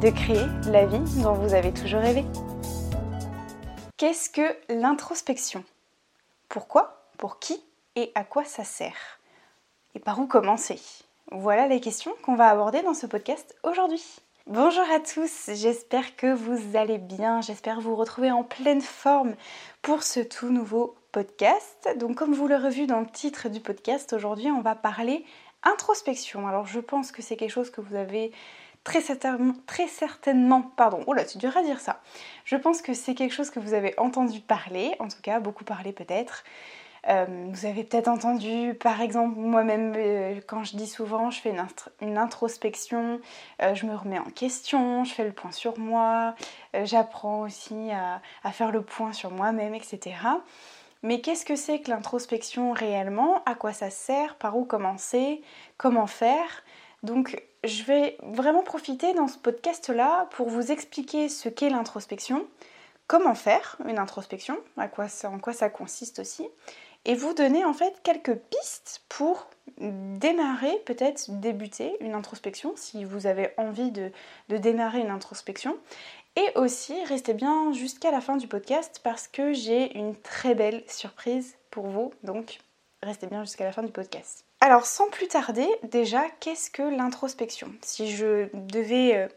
de créer la vie dont vous avez toujours rêvé. Qu'est-ce que l'introspection? Pourquoi? Pour qui? Et à quoi ça sert? Et par où commencer? Voilà les questions qu'on va aborder dans ce podcast aujourd'hui. Bonjour à tous, j'espère que vous allez bien, j'espère vous retrouver en pleine forme pour ce tout nouveau podcast. Donc comme vous l'aurez vu dans le titre du podcast, aujourd'hui on va parler introspection. Alors je pense que c'est quelque chose que vous avez très certainement, pardon, oh là c'est à dire ça. Je pense que c'est quelque chose que vous avez entendu parler, en tout cas beaucoup parler peut-être. Euh, vous avez peut-être entendu, par exemple, moi-même, euh, quand je dis souvent, je fais une, introspection, euh, je me remets en question, je fais le point sur moi, j'apprends aussi à, faire le point sur moi-même, etc. Mais qu'est-ce que c'est que l'introspection réellement? À quoi ça sert? Par où commencer? Comment faire? Donc, je vais vraiment profiter dans ce podcast-là pour vous expliquer ce qu'est l'introspection, comment faire une introspection, en quoi ça consiste aussi, et vous donner en fait quelques pistes pour démarrer, peut-être débuter une introspection si vous avez envie de, démarrer une introspection. Et aussi, restez bien jusqu'à la fin du podcast parce que j'ai une très belle surprise pour vous. Donc, restez bien jusqu'à la fin du podcast. Alors, sans plus tarder, déjà, qu'est-ce que l'introspection? Si je devais euh,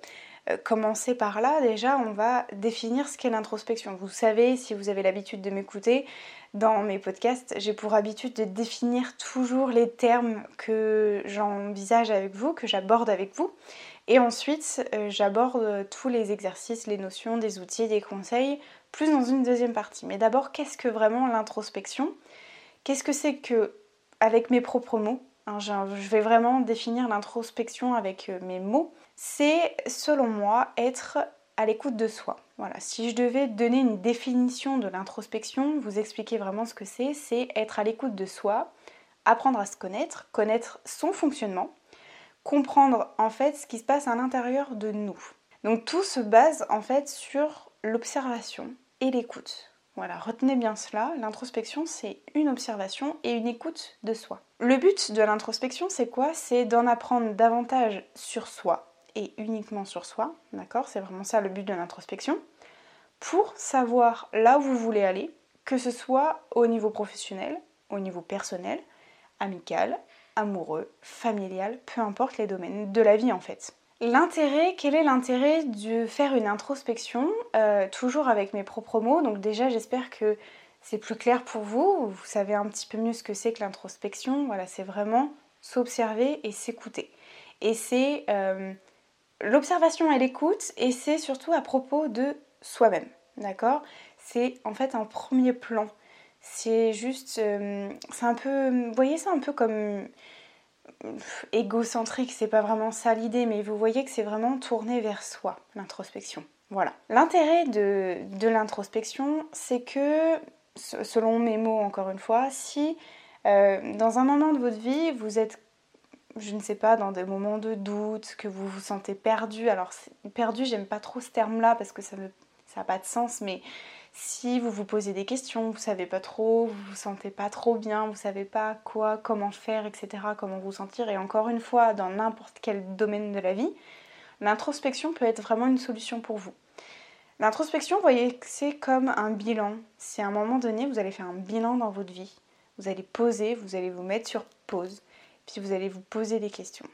euh, commencer par là, déjà, on va définir ce qu'est l'introspection. Vous savez, si vous avez l'habitude de m'écouter, dans mes podcasts, j'ai pour habitude de définir toujours les termes que j'envisage avec vous, que j'aborde avec vous. Et ensuite, euh, j'aborde tous les exercices, les notions, des outils, des conseils, plus dans une deuxième partie. Mais d'abord, qu'est-ce que vraiment l'introspection? Qu'est-ce que c'est que, avec mes propres mots, hein, je vais vraiment définir l'introspection avec euh, mes mots, c'est selon moi être à l'écoute de soi. Voilà, si je devais donner une définition de l'introspection, vous expliquer vraiment ce que c'est, c'est être à l'écoute de soi, apprendre à se connaître, connaître son fonctionnement, comprendre en fait ce qui se passe à l'intérieur de nous. Donc tout se base en fait sur l'observation et l'écoute. Voilà, retenez bien cela, l'introspection c'est une observation et une écoute de soi. Le but de l'introspection c'est quoi? C'est d'en apprendre davantage sur soi, et uniquement sur soi, d'accord? C'est vraiment ça le but de l'introspection, pour savoir là où vous voulez aller, que ce soit au niveau professionnel, au niveau personnel, amical, amoureux, familial, peu importe les domaines de la vie en fait. L'intérêt, quel est l'intérêt de faire une introspection, euh, toujours avec mes propres mots? Donc déjà j'espère que c'est plus clair pour vous, vous savez un petit peu mieux ce que c'est que l'introspection, voilà, c'est vraiment s'observer et s'écouter. Et c'est euh, l'observation et l'écoute, et c'est surtout à propos de soi-même, d'accord? C'est en fait un premier plan. C'est juste, euh, c'est un peu, voyez ça un peu comme égocentrique, c'est pas vraiment ça l'idée, mais vous voyez que c'est vraiment tourné vers soi, l'introspection. Voilà. L'intérêt de, de l'introspection, c'est que, selon mes mots encore une fois, si euh, dans un moment de votre vie, vous êtes je ne sais pas, dans des moments de doute, que vous vous sentez perdu. Alors, perdu, j'aime pas trop ce terme-là parce que ça n'a ça pas de sens, mais si vous vous posez des questions, vous savez pas trop, vous vous sentez pas trop bien, vous savez pas quoi, comment faire, etc., comment vous sentir, et encore une fois, dans n'importe quel domaine de la vie, l'introspection peut être vraiment une solution pour vous. L'introspection, vous voyez, c'est comme un bilan. C'est à un moment donné, vous allez faire un bilan dans votre vie. Vous allez poser, vous allez vous mettre sur pause puis vous allez vous poser des questions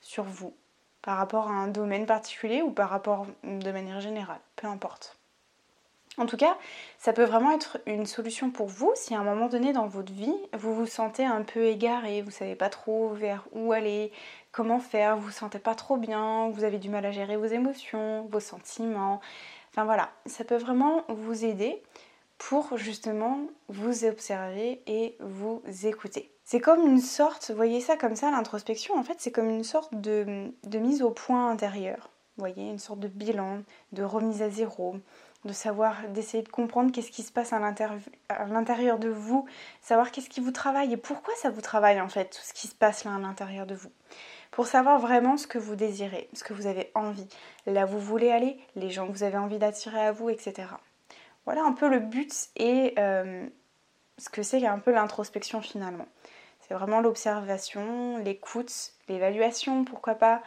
sur vous, par rapport à un domaine particulier ou par rapport de manière générale, peu importe. En tout cas, ça peut vraiment être une solution pour vous si à un moment donné dans votre vie, vous vous sentez un peu égaré, vous savez pas trop vers où aller, comment faire, vous vous sentez pas trop bien, vous avez du mal à gérer vos émotions, vos sentiments. Enfin voilà, ça peut vraiment vous aider pour justement vous observer et vous écouter. C'est comme une sorte, voyez ça comme ça, l'introspection, en fait, c'est comme une sorte de, mise au point intérieur. Vous voyez, une sorte de bilan, de remise à zéro, de savoir, d'essayer de comprendre qu'est-ce qui se passe à l'intérieur de vous, savoir qu'est-ce qui vous travaille et pourquoi ça vous travaille en fait, tout ce qui se passe là à l'intérieur de vous. Pour savoir vraiment ce que vous désirez, ce que vous avez envie, là où vous voulez aller, les gens que vous avez envie d'attirer à vous, etc. Voilà un peu le but et euh, ce que c'est un peu l'introspection finalement. C'est vraiment l'observation, l'écoute, l'évaluation, pourquoi pas,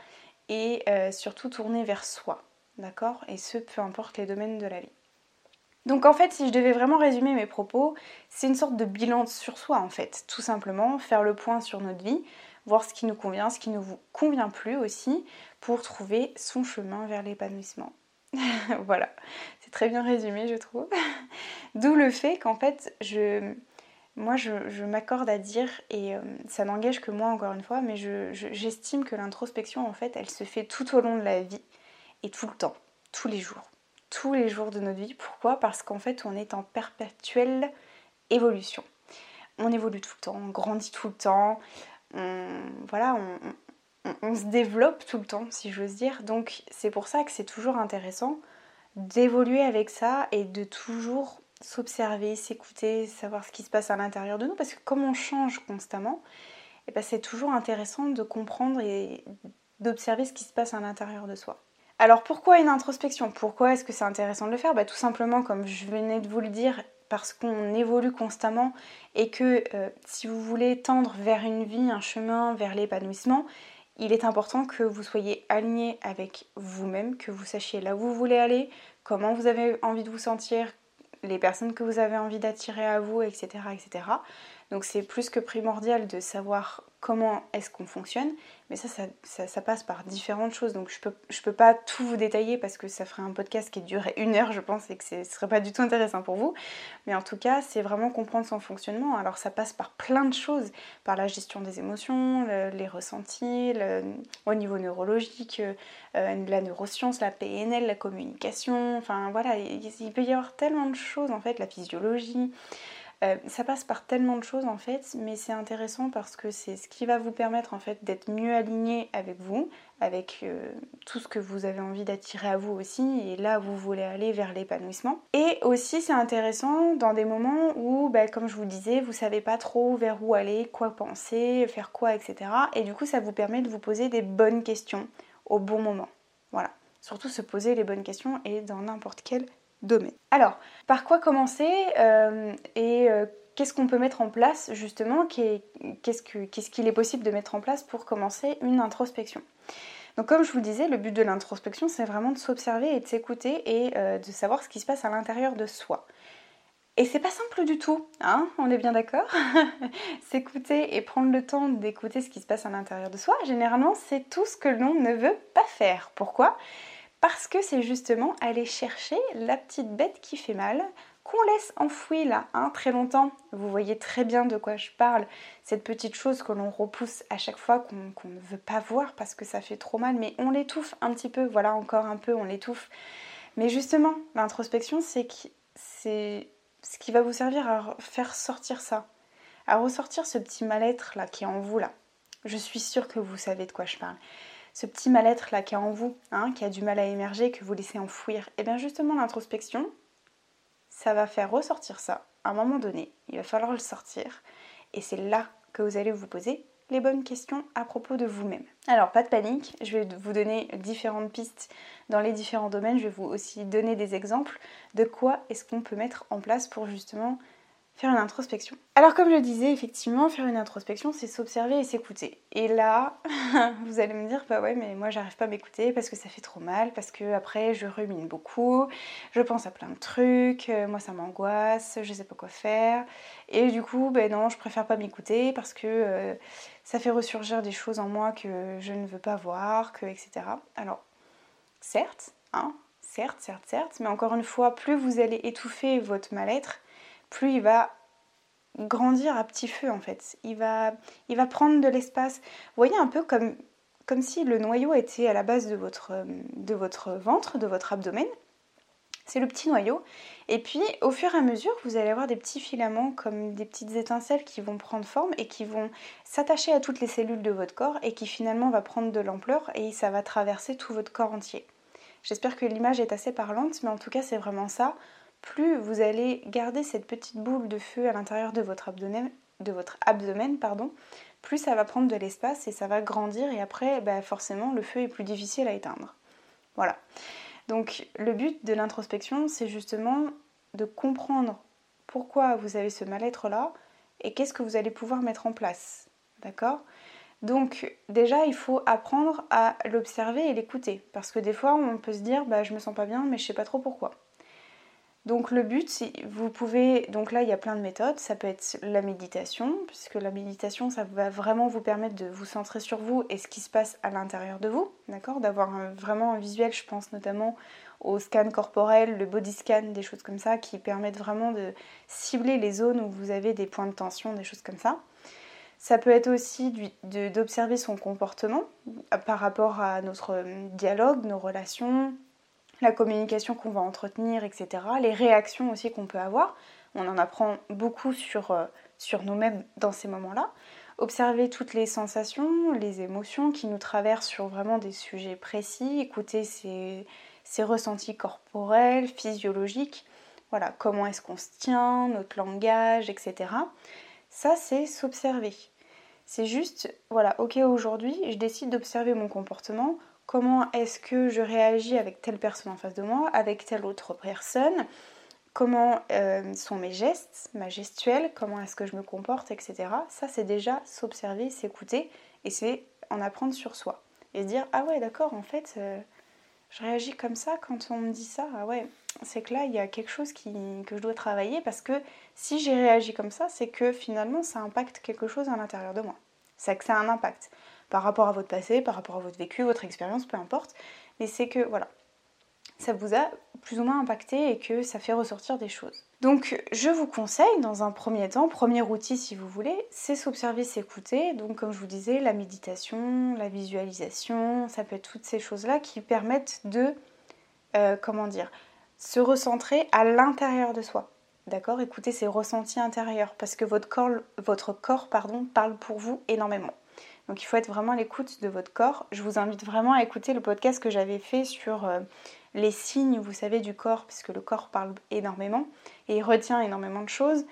et euh, surtout tourner vers soi. D'accord? Et ce, peu importe les domaines de la vie. Donc en fait, si je devais vraiment résumer mes propos, c'est une sorte de bilan sur soi en fait, tout simplement, faire le point sur notre vie, voir ce qui nous convient, ce qui ne vous convient plus aussi, pour trouver son chemin vers l'épanouissement. voilà, c'est très bien résumé je trouve. D'où le fait qu'en fait, je, moi je, m'accorde à dire, et euh, ça n'engage que moi encore une fois, mais j'estime que l'introspection en fait, elle se fait tout au long de la vie et tout le temps, tous les jours, tous les jours de notre vie. Pourquoi? Parce qu'en fait, on est en perpétuelle évolution. On évolue tout le temps, on grandit tout le temps, on, voilà, on, se développe tout le temps, si j'ose dire. Donc c'est pour ça que c'est toujours intéressant d'évoluer avec ça et de toujours s'observer, s'écouter, savoir ce qui se passe à l'intérieur de nous, parce que comme on change constamment, eh ben c'est toujours intéressant de comprendre et d'observer ce qui se passe à l'intérieur de soi. Alors pourquoi une introspection? Pourquoi est-ce que c'est intéressant de le faire? Bah, Tout simplement, comme je venais de vous le dire, parce qu'on évolue constamment et que euh, si vous voulez tendre vers une vie, un chemin, vers l'épanouissement, il est important que vous soyez aligné avec vous-même, que vous sachiez là où vous voulez aller, comment vous avez envie de vous sentir, les personnes que vous avez envie d'attirer à vous, etc. etc. Donc c'est plus que primordial de savoir comment est-ce qu'on fonctionne, mais ça ça, passe par différentes choses. Donc je peux, je peux pas tout vous détailler parce que ça ferait un podcast qui durerait une heure, je pense, et que ce serait pas du tout intéressant pour vous. Mais en tout cas, c'est vraiment comprendre son fonctionnement. Alors ça passe par plein de choses, par la gestion des émotions, les ressentis, au niveau neurologique, euh, la neuroscience, la PNL, la communication, enfin voilà, il peut y avoir tellement de choses en fait, la physiologie. Euh, ça passe par tellement de choses en fait, mais c'est intéressant parce que c'est ce qui va vous permettre en fait d'être mieux aligné avec vous, avec euh, tout ce que vous avez envie d'attirer à vous aussi, et là vous voulez aller vers l'épanouissement. Et aussi c'est intéressant dans des moments où, bah, comme je vous disais, vous savez pas trop vers où aller, quoi penser, faire quoi, etc. Et du coup ça vous permet de vous poser des bonnes questions au bon moment. Voilà. Surtout se poser les bonnes questions et dans n'importe quel Alors, par quoi commencer euh, et euh, qu'est-ce qu'on peut mettre en place justement Qu'est-ce qu'il est possible de mettre en place pour commencer une introspection? Donc comme je vous le disais, le but de l'introspection, c'est vraiment de s'observer et de s'écouter et euh, de savoir ce qui se passe à l'intérieur de soi. Et c'est pas simple du tout, hein On est bien d'accord? S'écouter et prendre le temps d'écouter ce qui se passe à l'intérieur de soi, généralement, c'est tout ce que l'on ne veut pas faire. Pourquoi? Parce que c'est justement aller chercher la petite bête qui fait mal, qu'on laisse enfouie là hein, très longtemps. Vous voyez très bien de quoi je parle. Cette petite chose que l'on repousse à chaque fois qu'on ne veut pas voir parce que ça fait trop mal, mais on l'étouffe un petit peu, voilà encore un peu, on l'étouffe. Mais justement, l'introspection, c'est ce qui va vous servir à faire sortir ça, à ressortir ce petit mal-être là qui est en vous là. Je suis sûre que vous savez de quoi je parle ce petit mal-être là qui est en vous, hein, qui a du mal à émerger, que vous laissez enfouir, et eh bien justement l'introspection, ça va faire ressortir ça. À un moment donné, il va falloir le sortir, et c'est là que vous allez vous poser les bonnes questions à propos de vous-même. Alors pas de panique, je vais vous donner différentes pistes dans les différents domaines, je vais vous aussi donner des exemples de quoi est-ce qu'on peut mettre en place pour justement faire une introspection. Alors comme je disais, effectivement, faire une introspection, c'est s'observer et s'écouter. Et là, vous allez me dire, bah ouais, mais moi j'arrive pas à m'écouter parce que ça fait trop mal, parce que après je rumine beaucoup, je pense à plein de trucs, euh, moi ça m'angoisse, je sais pas quoi faire. Et du coup, ben non, je préfère pas m'écouter parce que euh, ça fait ressurgir des choses en moi que je ne veux pas voir, que etc. Alors, certes, hein, certes, certes, certes, mais encore une fois, plus vous allez étouffer votre mal-être, plus il va grandir à petit feu en fait. Il va, prendre de l'espace. Vous voyez un peu comme, comme si le noyau était à la base de votre, de votre ventre, de votre abdomen. C'est le petit noyau. Et puis au fur et à mesure, vous allez avoir des petits filaments comme des petites étincelles qui vont prendre forme et qui vont s'attacher à toutes les cellules de votre corps et qui finalement va prendre de l'ampleur et ça va traverser tout votre corps entier. J'espère que l'image est assez parlante, mais en tout cas c'est vraiment ça. Plus vous allez garder cette petite boule de feu à l'intérieur de votre abdomen, pardon, plus ça va prendre de l'espace et ça va grandir et après bah, forcément le feu est plus difficile à éteindre. Voilà. Donc le but de l'introspection c'est justement de comprendre pourquoi vous avez ce mal-être là et qu'est-ce que vous allez pouvoir mettre en place. D'accord? Donc déjà, il faut apprendre à l'observer et l'écouter. Parce que des fois, on peut se dire, bah, je me sens pas bien, mais je sais pas trop pourquoi. Donc le but, vous pouvez, donc là il y a plein de méthodes, ça peut être la méditation, puisque la méditation ça va vraiment vous permettre de vous centrer sur vous et ce qui se passe à l'intérieur de vous, d'accord? D'avoir vraiment un visuel, je pense notamment au scan corporel, le body scan, des choses comme ça, qui permettent vraiment de cibler les zones où vous avez des points de tension, des choses comme ça. Ça peut être aussi d'observer son comportement par rapport à notre dialogue, nos relations, la communication qu'on va entretenir, etc. Les réactions aussi qu'on peut avoir. On en apprend beaucoup sur, euh, sur nous-mêmes dans ces moments-là. Observer toutes les sensations, les émotions qui nous traversent sur vraiment des sujets précis, écouter ces, ressentis corporels, physiologiques, voilà, comment est-ce qu'on se tient, notre langage, etc. Ça, c'est s'observer. C'est juste, voilà, ok, aujourd'hui, je décide d'observer mon comportement comment est-ce que je réagis avec telle personne en face de moi, avec telle autre personne, comment euh, sont mes gestes, ma gestuelle, comment est-ce que je me comporte, etc. Ça, c'est déjà s'observer, s'écouter, et c'est en apprendre sur soi. Et se dire, ah ouais, d'accord, en fait, euh, je réagis comme ça quand on me dit ça, ah ouais, c'est que là, il y a quelque chose qui, que je dois travailler, parce que si j'ai réagi comme ça, c'est que finalement, ça impacte quelque chose à l'intérieur de moi. C'est que ça a un impact par rapport à votre passé, par rapport à votre vécu, votre expérience, peu importe. Mais c'est que voilà, ça vous a plus ou moins impacté et que ça fait ressortir des choses. Donc je vous conseille dans un premier temps, premier outil si vous voulez, c'est s'observer, s'écouter. Donc comme je vous disais, la méditation, la visualisation, ça peut être toutes ces choses-là qui permettent de, euh, comment dire, se recentrer à l'intérieur de soi. D'accord? Écoutez ces ressentis intérieurs parce que votre corps, votre corps pardon, parle pour vous énormément. Donc il faut être vraiment à l'écoute de votre corps. Je vous invite vraiment à écouter le podcast que j'avais fait sur euh, les signes, vous savez, du corps, puisque le corps parle énormément et il retient énormément de choses.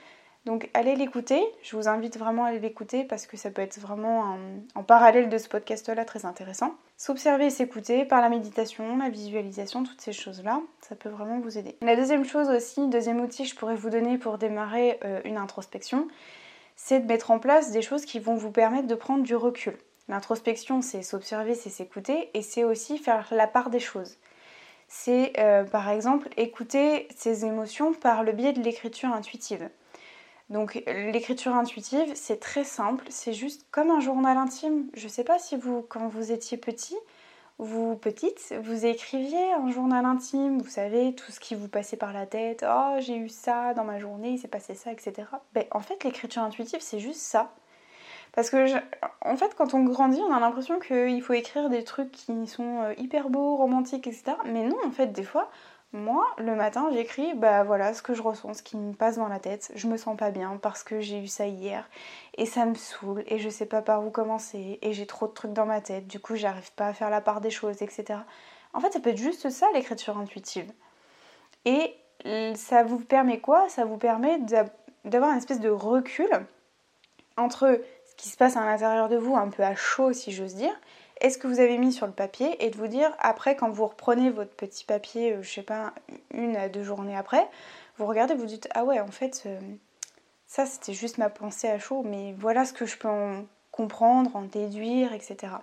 Donc allez l'écouter, je vous invite vraiment à l'écouter parce que ça peut être vraiment en parallèle de ce podcast-là très intéressant. S'observer et s'écouter par la méditation, la visualisation, toutes ces choses-là, ça peut vraiment vous aider. La deuxième chose aussi, deuxième outil que je pourrais vous donner pour démarrer euh, une introspection, c'est de mettre en place des choses qui vont vous permettre de prendre du recul. L'introspection, c'est s'observer, c'est s'écouter, et c'est aussi faire la part des choses. C'est euh, par exemple écouter ses émotions par le biais de l'écriture intuitive. Donc l'écriture intuitive, c'est très simple, c'est juste comme un journal intime. Je ne sais pas si vous, quand vous étiez petit, vous, petite, vous écriviez un journal intime, vous savez, tout ce qui vous passait par la tête, oh j'ai eu ça dans ma journée, il s'est passé ça, etc. Ben, en fait, l'écriture intuitive, c'est juste ça. Parce que, en fait, quand on grandit, on a l'impression qu'il faut écrire des trucs qui sont euh, hyper beaux, romantiques, etc. Mais non, en fait, des fois, moi, le matin, j'écris, bah voilà, ce que je ressens, ce qui me passe dans la tête. Je me sens pas bien parce que j'ai eu ça hier et ça me saoule et je sais pas par où commencer et j'ai trop de trucs dans ma tête. Du coup, j'arrive pas à faire la part des choses, etc. En fait, ça peut être juste ça, l'écriture intuitive. Et ça vous permet quoi? Ça vous permet d'avoir une espèce de recul entre ce qui se passe à l'intérieur de vous, un peu à chaud, si j'ose dire, est ce que vous avez mis sur le papier et de vous dire après quand vous reprenez votre petit papier, euh, je sais pas, une à deux journées après, vous regardez, vous dites ah ouais en fait euh, ça c'était juste ma pensée à chaud, mais voilà ce que je peux en comprendre, en déduire, etc.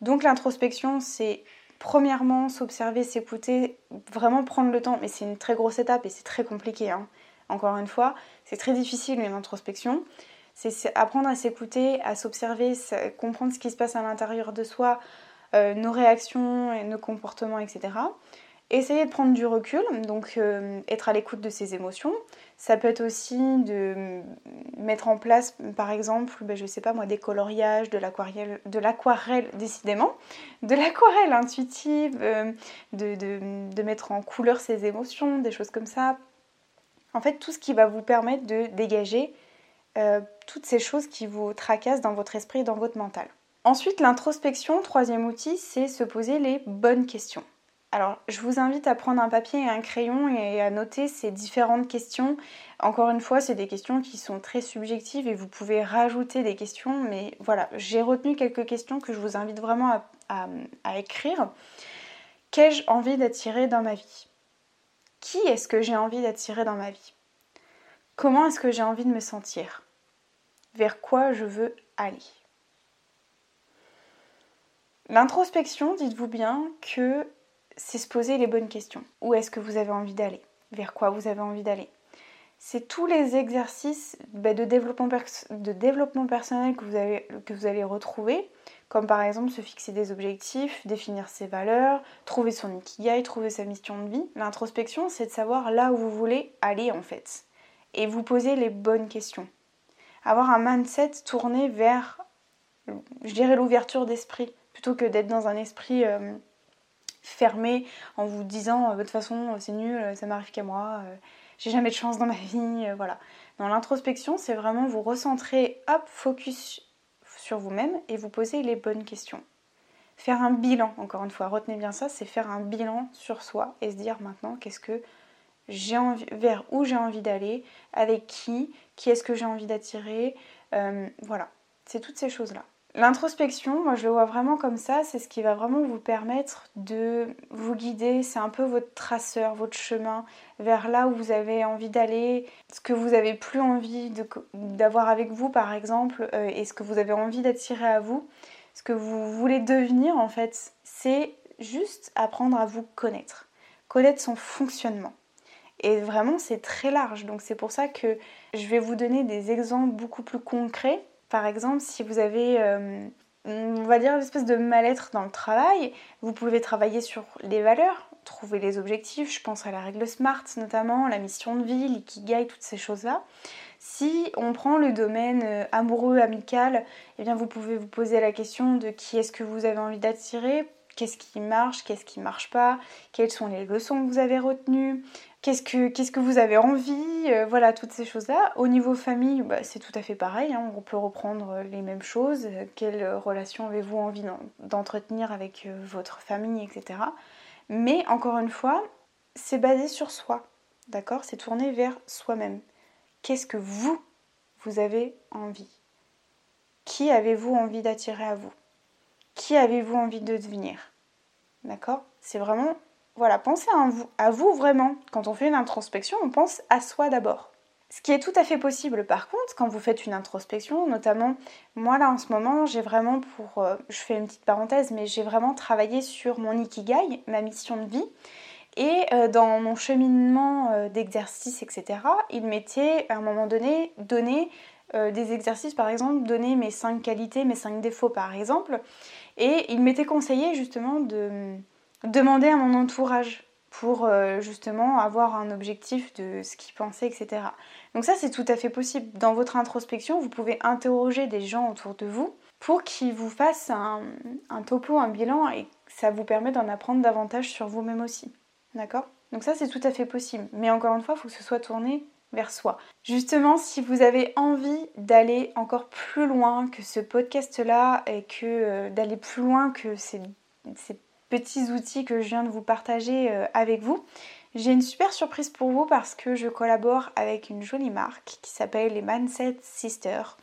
Donc l'introspection c'est premièrement s'observer, s'écouter, vraiment prendre le temps, mais c'est une très grosse étape et c'est très compliqué. Hein. Encore une fois, c'est très difficile une introspection c'est apprendre à s'écouter, à s'observer, comprendre ce qui se passe à l'intérieur de soi, euh, nos réactions et nos comportements, etc. Essayer de prendre du recul, donc euh, être à l'écoute de ses émotions. Ça peut être aussi de mettre en place, par exemple, ben, je sais pas moi, des coloriages, de l'aquarelle, décidément, de l'aquarelle intuitive, euh, de, mettre en couleur ses émotions, des choses comme ça. En fait, tout ce qui va vous permettre de dégager euh, toutes ces choses qui vous tracassent dans votre esprit et dans votre mental. Ensuite, l'introspection, troisième outil, c'est se poser les bonnes questions. Alors, je vous invite à prendre un papier et un crayon et à noter ces différentes questions. Encore une fois, c'est des questions qui sont très subjectives et vous pouvez rajouter des questions, mais voilà, j'ai retenu quelques questions que je vous invite vraiment à, écrire. Qu'ai-je envie d'attirer dans ma vie? Qui est-ce que j'ai envie d'attirer dans ma vie? Comment est-ce que j'ai envie de me sentir? Vers quoi je veux aller? L'introspection, dites-vous bien que c'est se poser les bonnes questions. Où est-ce que vous avez envie d'aller? Vers quoi vous avez envie d'aller? C'est tous les exercices bah, de, développement personnel que vous, que vous allez retrouver, comme par exemple se fixer des objectifs, définir ses valeurs, trouver son ikigai, trouver sa mission de vie. L'introspection, c'est de savoir là où vous voulez aller en fait. Et vous poser les bonnes questions. Avoir un mindset tourné vers, je dirais, l'ouverture d'esprit, plutôt que d'être dans un esprit... Euh, fermé en vous disant euh, de toute façon c'est nul, euh, ça m'arrive qu'à moi, euh, j'ai jamais de chance dans ma vie, voilà. Dans l'introspection, c'est vraiment vous recentrer, hop, focus sur vous-même et vous poser les bonnes questions. Faire un bilan, encore une fois, retenez bien ça, c'est faire un bilan sur soi et se dire maintenant qu'est-ce que j'ai envie, vers où j'ai envie d'aller, avec qui, qui est-ce que j'ai envie d'attirer, voilà, c'est toutes ces choses-là. L'introspection, moi je le vois vraiment comme ça, c'est ce qui va vraiment vous permettre de vous guider, c'est un peu votre traceur, votre chemin vers là où vous avez envie d'aller, ce que vous avez plus envie d'avoir avec vous par exemple, euh, et ce que vous avez envie d'attirer à vous, ce que vous voulez devenir en fait, c'est juste apprendre à vous connaître, connaître son fonctionnement. Et vraiment c'est très large, donc c'est pour ça que je vais vous donner des exemples beaucoup plus concrets par exemple, si vous avez, euh, on va dire, une espèce de mal-être dans le travail, vous pouvez travailler sur les valeurs, trouver les objectifs. Je pense à la règle SMART notamment, la mission de vie, l'ikigai, toutes ces choses-là. Si on prend le domaine euh, amoureux, amical, eh bien vous pouvez vous poser la question de qui est-ce que vous avez envie d'attirer, qu'est-ce qui marche, qu'est-ce qui marche pas, quelles sont les leçons que vous avez retenues, qu'est-ce que, vous avez envie, euh, voilà, toutes ces choses-là. Au niveau famille, bah, c'est tout à fait pareil, hein. on peut reprendre les mêmes choses. Quelle relation avez-vous envie d'entretenir avec euh, votre famille, etc. Mais encore une fois, c'est basé sur soi, d'accord C'est tourné vers soi-même. Qu'est-ce que vous, vous avez envie? Qui avez-vous envie d'attirer à vous? Qui avez-vous envie de devenir? D'accord? C'est vraiment voilà, pensez à vous, vraiment. Quand on fait une introspection, on pense à soi d'abord. Ce qui est tout à fait possible par contre quand vous faites une introspection, notamment moi là en ce moment j'ai vraiment pour, euh, je fais une petite parenthèse, mais j'ai vraiment travaillé sur mon ikigai, ma mission de vie. Et euh, dans mon cheminement euh, d'exercice, etc., il m'était à un moment donné donné des exercices, par exemple, donner mes 5 qualités, mes 5 défauts par exemple. Et il m'était conseillé justement de demander à mon entourage pour euh, justement avoir un objectif de ce qu'ils pensaient, etc. Donc ça, c'est tout à fait possible. Dans votre introspection, vous pouvez interroger des gens autour de vous pour qu'ils vous fassent un, topo, un bilan, et ça vous permet d'en apprendre davantage sur vous-même aussi. D'accord? Donc ça, c'est tout à fait possible. Mais encore une fois, il faut que ce soit tourné vers soi. Justement, si vous avez envie d'aller encore plus loin que ce podcast-là et que euh, d'aller plus loin que ces, ces petits outils que je viens de vous partager euh, avec vous. J'ai une super surprise pour vous parce que je collabore avec une jolie marque qui s'appelle les Mindset Sisters,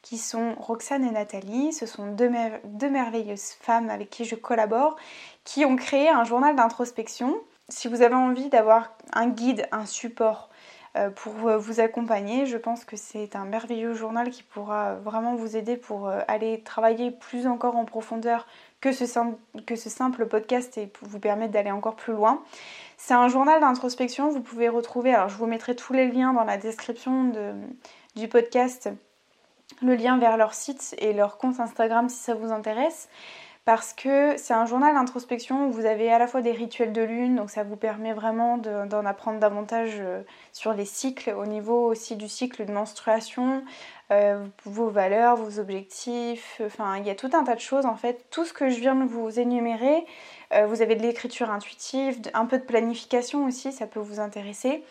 qui sont Roxane et Nathalie. Ce sont deux, deux merveilleuses femmes avec qui je collabore, qui ont créé un journal d'introspection. Si vous avez envie d'avoir un guide, un support euh, pour euh, vous accompagner. Je pense que c'est un merveilleux journal qui pourra vraiment vous aider pour aller travailler plus encore en profondeur que ce, simple, podcast et vous permettre d'aller encore plus loin. C'est un journal d'introspection, vous pouvez retrouver, alors je vous mettrai tous les liens dans la description du podcast, le lien vers leur site et leur compte Instagram si ça vous intéresse parce que c'est un journal d'introspection où vous avez à la fois des rituels de lune, donc ça vous permet vraiment d'en apprendre davantage euh, sur les cycles, au niveau aussi du cycle de menstruation, euh, vos valeurs, vos objectifs, enfin il y a tout un tas de choses en fait. Tout ce que je viens de vous énumérer, euh, vous avez de l'écriture intuitive, un peu de planification aussi, ça peut vous intéresser.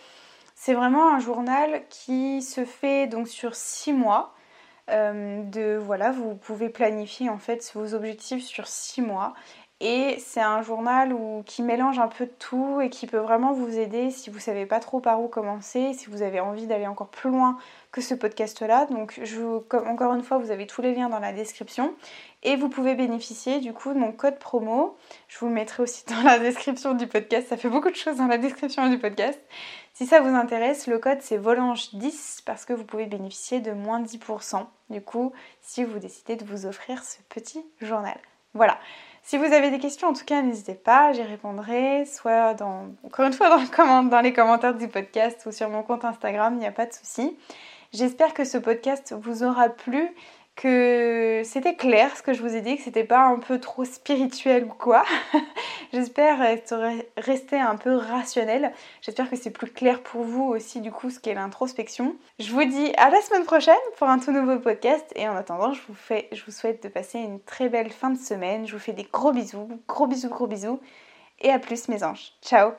C'est vraiment un journal qui se fait donc sur six mois. Euh, de voilà, vous pouvez planifier en fait vos objectifs sur 6 mois Et c'est un journal qui mélange un peu de tout et qui peut vraiment vous aider si vous savez pas trop par où commencer, si vous avez envie d'aller encore plus loin que ce podcast-là. Donc encore une fois, vous avez tous les liens dans la description. Et vous pouvez bénéficier du coup de mon code promo. Je vous le mettrai aussi dans la description du podcast. Ça fait beaucoup de choses dans la description du podcast. Si ça vous intéresse, le code c'est Volange10 parce que vous pouvez bénéficier de moins 10% du coup si vous décidez de vous offrir ce petit journal. Voilà. Si vous avez des questions, en tout cas, n'hésitez pas, j'y répondrai, soit dans, encore une fois dans, dans les commentaires du podcast ou sur mon compte Instagram, il n'y a pas de souci. J'espère que ce podcast vous aura plu que c'était clair ce que je vous ai dit, que c'était pas un peu trop spirituel ou quoi. J'espère rester un peu rationnel. J'espère que c'est plus clair pour vous aussi du coup ce qu'est l'introspection. Je vous dis à la semaine prochaine pour un tout nouveau podcast et en attendant je vous, fais, je vous souhaite de passer une très belle fin de semaine. Je vous fais des gros bisous, gros bisous, gros bisous et à plus mes anges. Ciao